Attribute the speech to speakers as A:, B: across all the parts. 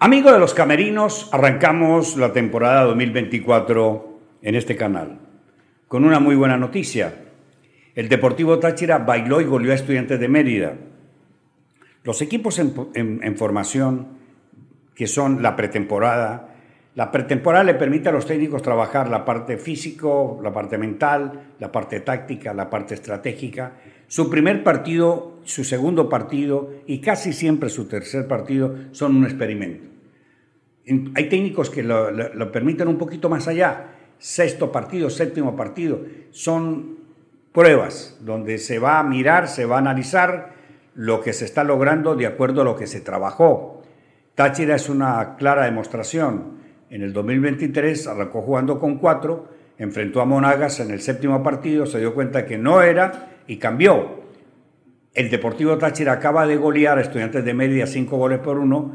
A: Amigos de los Camerinos, arrancamos la temporada 2024 en este canal con una muy buena noticia. El Deportivo Táchira bailó y goleó a Estudiantes de Mérida. Los equipos en, formación, que son la pretemporada, la pretemporada le permite a los técnicos trabajar la parte físico, la parte mental, la parte táctica, la parte estratégica. Su primer partido, su segundo partido y casi siempre su tercer partido son un experimento. Hay técnicos que lo, permiten un poquito más allá. Sexto partido, séptimo partido. Son pruebas donde se va a mirar, se va a analizar lo que se está logrando de acuerdo a lo que se trabajó. Táchira es una clara demostración. En el 2023 arrancó jugando con cuatro, enfrentó a Monagas en el séptimo partido, se dio cuenta que no era y cambió. El Deportivo Táchira acaba de golear a Estudiantes de Media cinco goles por uno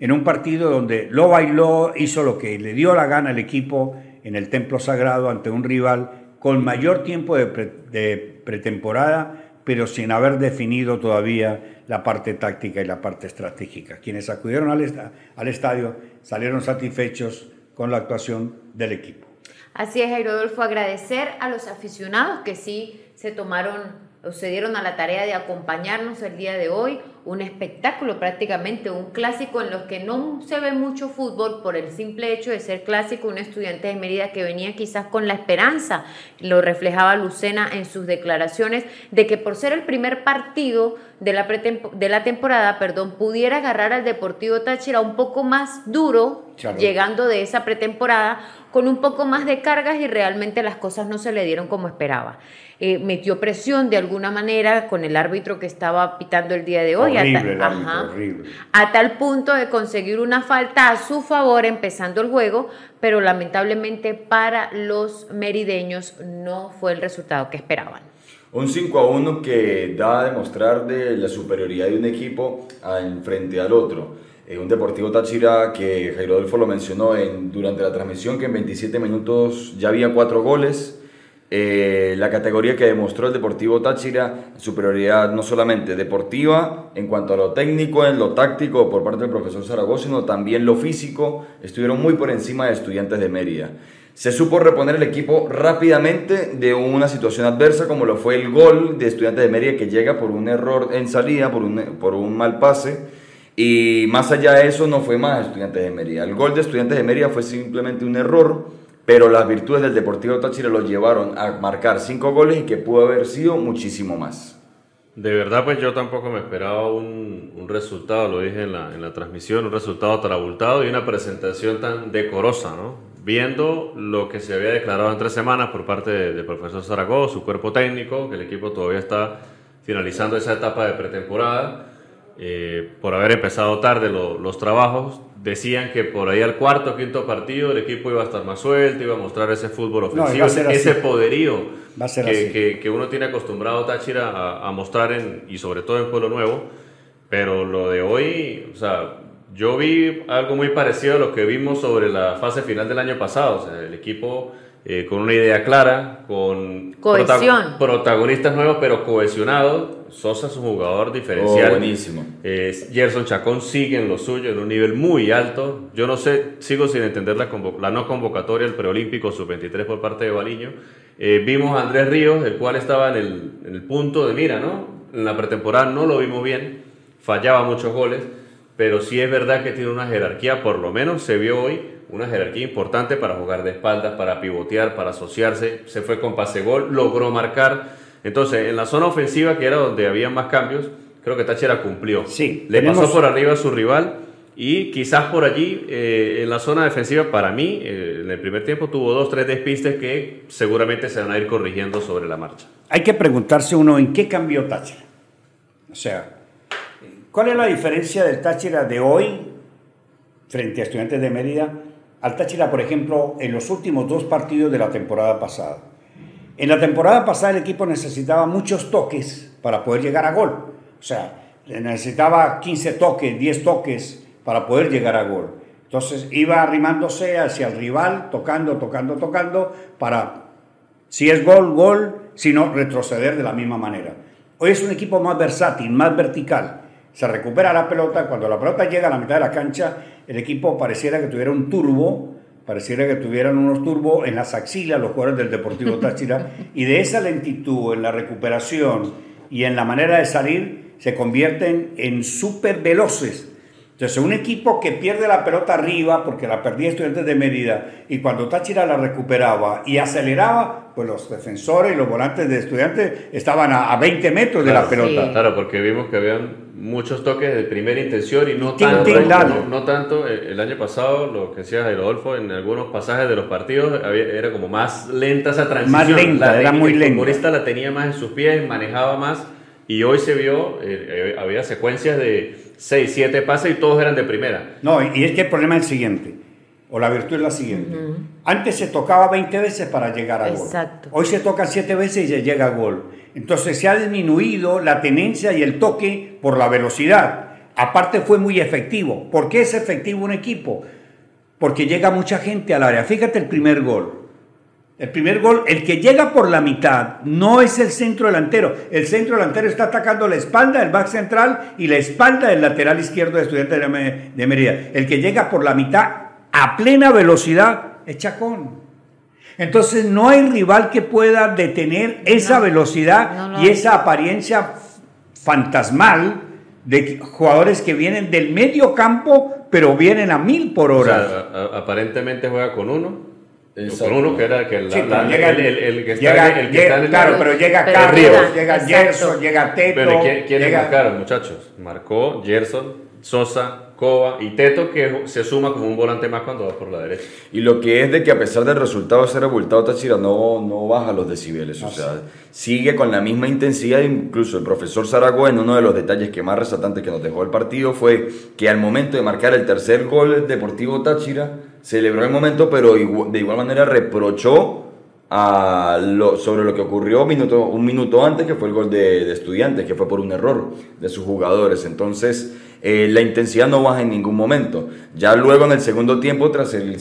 A: en un partido donde lo bailó, hizo lo que le dio la gana al equipo en el Templo Sagrado ante un rival con mayor tiempo de, pretemporada, pero sin haber definido todavía la parte táctica y la parte estratégica. Quienes acudieron al estadio salieron satisfechos con la actuación del equipo.
B: Así es, Rodolfo, agradecer a los aficionados que sí se tomaron se dieron a la tarea de acompañarnos el día de hoy, un espectáculo prácticamente, un clásico en los que no se ve mucho fútbol por el simple hecho de ser clásico, un estudiante de Mérida que venía quizás con la esperanza, lo reflejaba Lucena en sus declaraciones, de que por ser el primer partido de la, de la temporada, perdón, pudiera agarrar al Deportivo Táchira un poco más duro, llegando de esa pretemporada, con un poco más de cargas y realmente las cosas no se le dieron como esperaba. Eh, metió presión de alguna manera con el árbitro que estaba pitando el día de hoy. A, tal punto de conseguir una falta a su favor empezando el juego, pero lamentablemente para los merideños no fue el resultado que esperaban.
C: Un 5 a 1 que da a demostrar de la superioridad de un equipo en frente al otro. Eh, un Deportivo Táchira que Jairo Adolfo lo mencionó en, durante la transmisión que en 27 minutos ya había cuatro goles eh, la categoría que demostró el Deportivo Táchira, superioridad no solamente deportiva en cuanto a lo técnico, en lo táctico por parte del profesor Zaragoza, sino también lo físico, estuvieron muy por encima de estudiantes de Mérida. Se supo reponer el equipo rápidamente de una situación adversa como lo fue el gol de estudiantes de Mérida que llega por un error en salida, por un, por un mal pase. Y más allá de eso no fue más estudiantes de Mérida. El gol de estudiantes de Mérida fue simplemente un error pero las virtudes del Deportivo Táchira lo llevaron a marcar cinco goles y que pudo haber sido muchísimo más.
D: De verdad, pues yo tampoco me esperaba un, resultado, lo dije en la, en la, transmisión, un resultado tan y una presentación tan decorosa, ¿no? Viendo lo que se había declarado en tres semanas por parte del profesor Zaragoza, su cuerpo técnico, que el equipo todavía está finalizando esa etapa de pretemporada, eh, por haber empezado tarde los trabajos, decían que por ahí al cuarto o quinto partido el equipo iba a estar más suelto, iba a mostrar ese fútbol ofensivo, ese poderío que, que, uno tiene acostumbrado Táchira a, a, mostrar en, y sobre todo en Pueblo Nuevo. Pero lo de hoy, o sea, yo vi algo muy parecido a lo que vimos sobre la fase final del año pasado. O sea, el equipo eh, con una idea clara, con protagonistas nuevos pero cohesionados. Sosa es un jugador diferencial.
C: Oh, buenísimo.
D: Gerson Chacón sigue en lo suyo, en un nivel muy alto. Yo no sé, sigo sin entender la, la no convocatoria del preolímpico sub-23 por parte de Baliño. Eh, vimos a Andrés Ríos, el cual estaba en el, en el punto de mira, ¿no? En la pretemporada no lo vimos bien, fallaba muchos goles, pero sí es verdad que tiene una jerarquía, por lo menos se vio hoy una jerarquía importante para jugar de espaldas, para pivotear, para asociarse, se fue con pase gol, logró marcar. Entonces, en la zona ofensiva, que era donde había más cambios, creo que Táchira cumplió.
A: Sí,
D: le pasó por arriba a su rival y quizás por allí, eh, en la zona defensiva, para mí, eh, en el primer tiempo tuvo dos, tres despistes que seguramente se van a ir corrigiendo sobre la marcha.
A: Hay que preguntarse uno en qué cambió Táchira. O sea, ¿cuál es la diferencia del Táchira de hoy frente a Estudiantes de Mérida al Táchira, por ejemplo, en los últimos dos partidos de la temporada pasada. En la temporada pasada el equipo necesitaba muchos toques para poder llegar a gol. O sea, necesitaba 15 toques, 10 toques para poder llegar a gol. Entonces iba arrimándose hacia el rival, tocando, tocando, tocando, para, si es gol, gol, si no, retroceder de la misma manera. Hoy es un equipo más versátil, más vertical. se recupera la pelota, cuando la pelota llega a la mitad de la cancha, el equipo pareciera que tuviera un turbo, pareciera que tuvieran unos turbos en las axilas los jugadores del Deportivo Táchira, y de esa lentitud en la recuperación y en la manera de salir, se convierten en súper veloces entonces, un equipo que pierde la pelota arriba, porque la perdía Estudiantes de Mérida, y cuando Táchira la recuperaba y aceleraba, pues los defensores y los volantes de Estudiantes estaban a, 20 metros de la pelota.
D: Claro, porque vimos que habían muchos toques de primera intención y no, tanto, no, tanto, eh, el año pasado, lo que decía Rodolfo, en algunos pasajes de los partidos era como más lenta esa transición.
A: Más lenta, era muy lenta. El
D: futbolista la tenía más en sus pies, manejaba más, y hoy se vio, eh, eh, había secuencias de 6, 7 pases y todos eran de primera.
A: No, y es que el problema es el siguiente, o la virtud es la siguiente. Antes se tocaba 20 veces para llegar a gol. Hoy se toca 7 veces y se llega a gol. Entonces se ha disminuido la tenencia y el toque por la velocidad. Aparte fue muy efectivo. ¿Por qué es efectivo un equipo? Porque llega mucha gente al área. Fíjate el primer gol. El primer gol, el que llega por la mitad, no es el centro delantero. El centro delantero está atacando la espalda del back central y la espalda del lateral izquierdo de Estudiantes de Mérida. El que llega por la mitad a plena velocidad es Chacón. Entonces no hay rival que pueda detener esa velocidad y esa apariencia fantasmal de jugadores que vienen del medio campo, pero vienen a mil por hora.
D: aparentemente juega con uno con uno que era que el,
A: llega, el, que está, el que está en el Claro, pero llega Carlos, llega Gerson, llega Teto.
D: Pero ¿quiénes llega... marcaron, muchachos? Marcó Gerson, Sosa, Cova y Teto que se suma como un volante más cuando va por la derecha.
C: Y lo que es de que a pesar del resultado de ser abultado Táchira no, no baja los decibeles, o sea, sigue con la misma intensidad, incluso el profesor Zaragoza en uno de los detalles que más resaltantes que nos dejó el partido fue que al momento de marcar el tercer gol del Deportivo Táchira, celebró el momento, pero de igual manera reprochó a lo, sobre lo que ocurrió minuto, un minuto antes, que fue el gol de, de Estudiantes, que fue por un error de sus jugadores. Entonces, eh, la intensidad no baja en ningún momento. Ya luego en el segundo tiempo, tras el,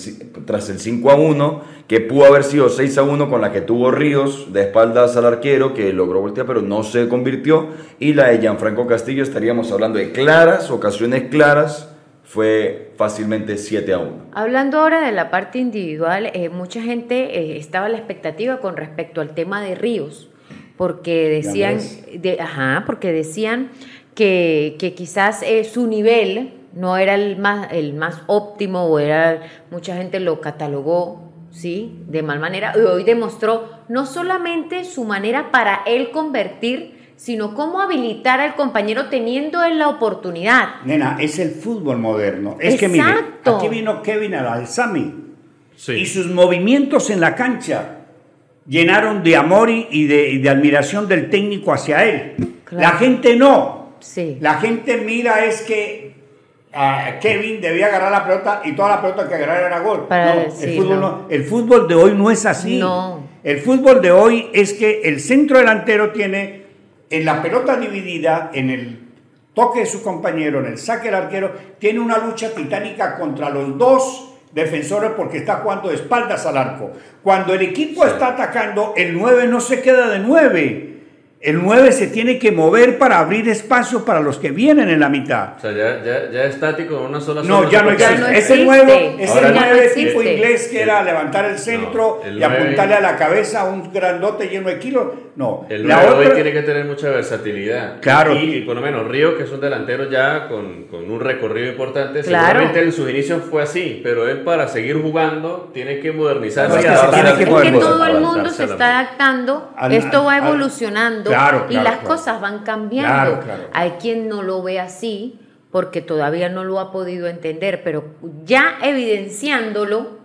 C: tras el 5 a 1, que pudo haber sido 6 a 1 con la que tuvo Ríos de espaldas al arquero, que logró voltear, pero no se convirtió, y la de Gianfranco Castillo, estaríamos hablando de claras, ocasiones claras, fue fácilmente 7 a 1.
B: Hablando ahora de la parte individual, eh, mucha gente eh, estaba a la expectativa con respecto al tema de Ríos, porque decían, de, ajá, porque decían que, que quizás eh, su nivel no era el más, el más óptimo o era, mucha gente lo catalogó, ¿sí? De mal manera. Y hoy demostró no solamente su manera para él convertir, sino cómo habilitar al compañero teniendo en la oportunidad.
A: Nena, es el fútbol moderno. Es que mire, aquí vino Kevin al Alzami y sus movimientos en la cancha llenaron de amor y de, admiración del técnico hacia él. La gente no. Sí. La gente mira es que Kevin debía agarrar la pelota y toda la pelota que agarrar era gol. el, fútbol no. el fútbol de hoy no es así. No. El fútbol de hoy es que el centro delantero tiene en la pelota dividida, en el toque de su compañero, en el saque del arquero, tiene una lucha titánica contra los dos defensores porque está jugando de espaldas al arco. Cuando el equipo está atacando, el 9 no se queda de 9 el 9 se tiene que mover para abrir espacio para los que vienen en la mitad.
D: O sea, ya, ya, ya estático en una sola
A: No, ya no existe. Ese 9, ese 9 tipo inglés que era levantar el centro y apuntarle a la cabeza a un grandote lleno de kilos. No.
D: El 9 hoy tiene que tener mucha versatilidad.
A: Claro.
D: Y, por lo menos Río, que es un delantero ya con, con un recorrido importante, seguramente en sus inicios fue así, pero él para seguir jugando tiene que modernizarse.
B: Es que, todo el mundo se está adaptando, esto va evolucionando y las cosas van cambiando. Hay quien no lo ve así porque todavía no lo ha podido entender, pero ya evidenciándolo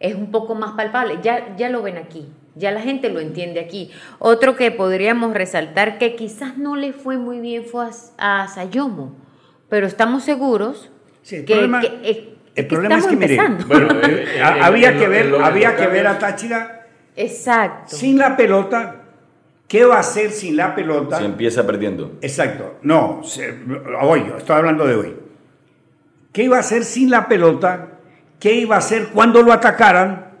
B: es un poco más palpable. Ya, ya lo ven aquí, ya la gente lo entiende aquí. Otro que podríamos resaltar que quizás no le fue muy bien fue a, Sayomo, pero estamos seguros
A: que, el problema, es que, mire, había que ver, había que ver a Táchira
B: Exacto.
A: sin la pelota ¿Qué va a hacer sin la pelota?
C: Se empieza perdiendo.
A: Exacto. No, hoy, estoy hablando de hoy. ¿Qué iba a hacer sin la pelota? ¿Qué iba a hacer cuando lo atacaran?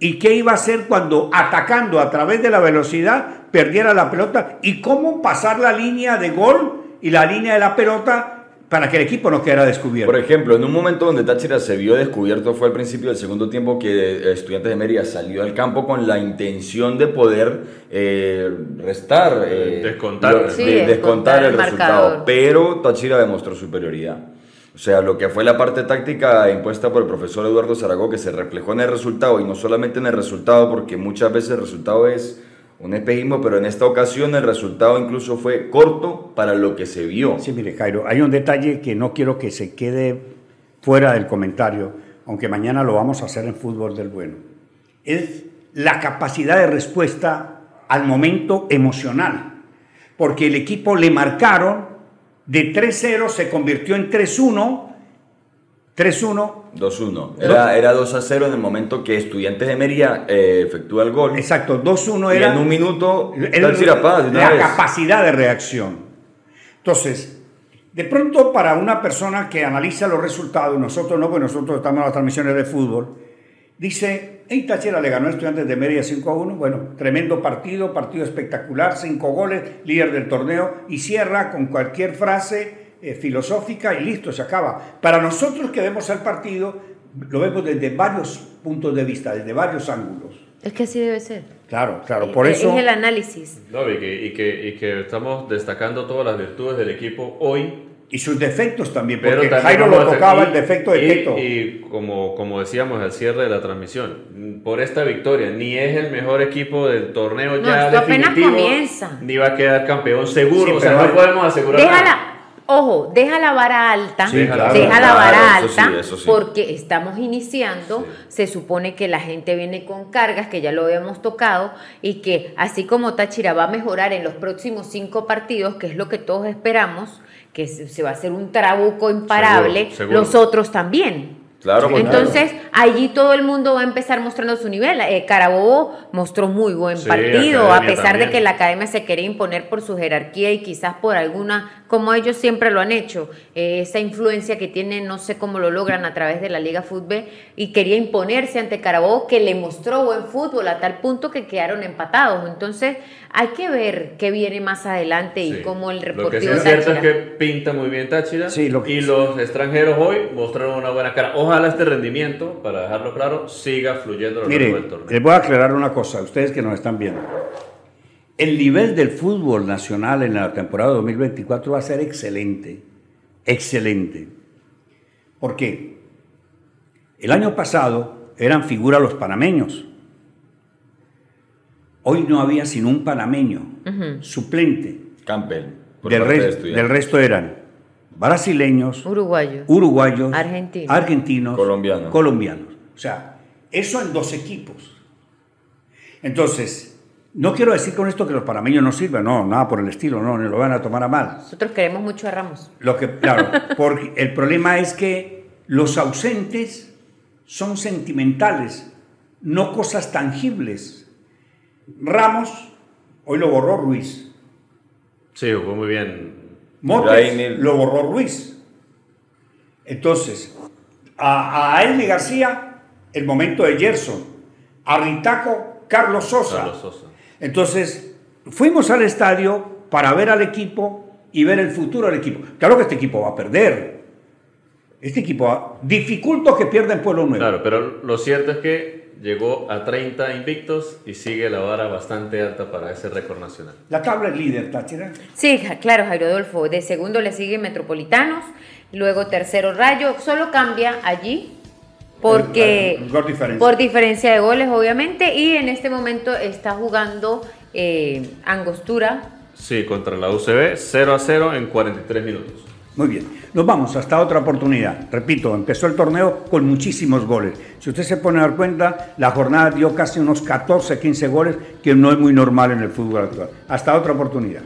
A: ¿Y qué iba a hacer cuando atacando a través de la velocidad perdiera la pelota? ¿Y cómo pasar la línea de gol y la línea de la pelota para que el equipo no quedara descubierto.
C: Por ejemplo, en un momento donde Táchira se vio descubierto fue al principio del segundo tiempo que Estudiantes de Mérida salió al campo con la intención de poder eh, restar, eh,
D: descontar,
C: lo-
B: Sí,
C: de- descontar
B: descontar
C: el
B: el
C: resultado, pero Táchira demostró superioridad. O sea, lo que fue la parte táctica impuesta por el profesor Eduardo Zaragoza, que se reflejó en el resultado, y no solamente en el resultado, porque muchas veces el resultado es un espejismo, pero en esta ocasión el resultado incluso fue corto para lo que se vio.
A: Sí, mire, Jairo, hay un detalle que no quiero que se quede fuera del comentario, aunque mañana lo vamos a hacer en Fútbol del Bueno. Es la capacidad de respuesta al momento emocional, porque el equipo le marcaron, de 3-0 se convirtió en 3-1, 3-1,
C: 2-1. Era, era 2 a 0 en el momento que Estudiantes de Mérida eh, efectúa el gol.
A: exacto, 2-1
C: y
A: era...
C: en un minuto,
A: el- la
C: vez.
A: capacidad de reacción. Entonces, de pronto para una persona que analiza los resultados, nosotros no, porque nosotros estamos en las transmisiones de fútbol, dice, hey, Táchira le ganó a Estudiantes de Mérida 5 a 1, bueno, tremendo partido, partido espectacular, 5 goles, líder del torneo, y cierra con cualquier frase eh, filosófica y listo, se acaba. Para nosotros que vemos el partido, lo vemos desde varios puntos de vista, desde varios ángulos.
B: Es que así debe ser.
A: Claro, claro, por
B: Es-
A: eso...
B: Es el análisis.
D: No, y que, y, que, y que estamos destacando todas las virtudes del equipo hoy.
A: Y sus defectos también,
D: Pero
A: porque
D: también
A: Jairo lo tocaba
D: y-
A: el defecto de
D: y,
A: Teto.
D: Y como, como decíamos al cierre de la transmisión, por esta victoria, ni es el mejor equipo del torneo
B: No,
D: ya
B: esto apenas
D: definitivo,
B: comienza.
D: ni va a quedar campeón seguro.
A: Sí,
D: o sea,
A: pero
D: no
A: hay-
D: podemos asegurar nada.
B: Ojo, deja la vara alta,
A: Sí,
B: deja
A: claro.
B: la
C: Claro,
B: vara
C: eso sí,
B: alta,
C: eso sí.
B: porque estamos iniciando, se supone que la gente viene con cargas, que ya lo habíamos tocado, y que así como Táchira va a mejorar en los próximos cinco partidos, que es lo que todos esperamos, que se va a hacer un trabuco imparable,
D: Seguro, seguro.
B: los otros también.
C: Claro, pues,
B: Entonces, allí todo el mundo va a empezar mostrando su nivel. Eh, Carabobo mostró muy buen
D: Sí,
B: partido, a pesar de que la academia se quería imponer por su jerarquía y quizás por alguna, como ellos siempre lo han hecho, eh, esa influencia que tienen, no sé cómo lo logran a través de la Liga Fútbol, y quería imponerse ante Carabobo, que le mostró buen fútbol a tal punto que quedaron empatados. Entonces, hay que ver qué viene más adelante y cómo el
D: Lo que sí es cierto es que pinta muy bien Táchira
A: Sí, lo que-
D: y los extranjeros hoy mostraron una buena cara. Ojalá este rendimiento, para dejarlo claro, siga fluyendo a lo largo del torneo.
A: les voy a aclarar una cosa, ustedes que nos están viendo. El nivel del fútbol nacional en la temporada 2024 va a ser excelente, excelente. ¿Por qué? El año pasado eran figuras los panameños. Hoy no había sino un panameño, suplente.
C: Campbell.
A: Del,
C: de
A: del resto eran brasileños,
B: Uruguayo.
A: uruguayos,
B: Argentinos.
A: argentinos,
C: Colombianos.
A: colombianos. O sea, eso en dos equipos. Entonces, no quiero decir con esto que los panameños no sirven, no, nada por el estilo, no, ni lo van a tomar a mal.
B: Nosotros queremos mucho a Ramos.
A: Lo que, claro, porque el problema es que los ausentes son sentimentales, no cosas tangibles. Ramos, hoy lo borró Ruiz.
D: Sí, jugó muy bien.
A: Motes
C: Brainer.
A: lo borró Ruiz. Entonces, a, a Elmi García, el momento de Gerson. A Ritaco, Carlos Sosa.
D: Carlos Sosa.
A: Entonces, fuimos al estadio para ver al equipo y ver el futuro del equipo. Claro que este equipo va a perder. Este equipo va, dificulto que pierda en Pueblo Nuevo.
D: Claro, pero lo cierto es que llegó a 30 invictos y sigue la vara bastante alta para ese récord nacional.
A: La tabla es líder, Táchira.
B: Sí, claro, Jairo Adolfo. De segundo le sigue Metropolitanos, luego tercero Rayo. Solo cambia allí porque
A: El- diferencia.
B: por diferencia de goles, obviamente, y en este momento está jugando eh, Angostura.
D: Sí, contra la UCB, 0 a 0 en 43 minutos.
A: Muy bien, nos vamos hasta otra oportunidad. Repito, empezó el torneo con muchísimos goles. Si usted se pone a dar cuenta, la jornada dio casi unos 14, 15 goles, que no es muy normal en el fútbol actual. Hasta otra oportunidad.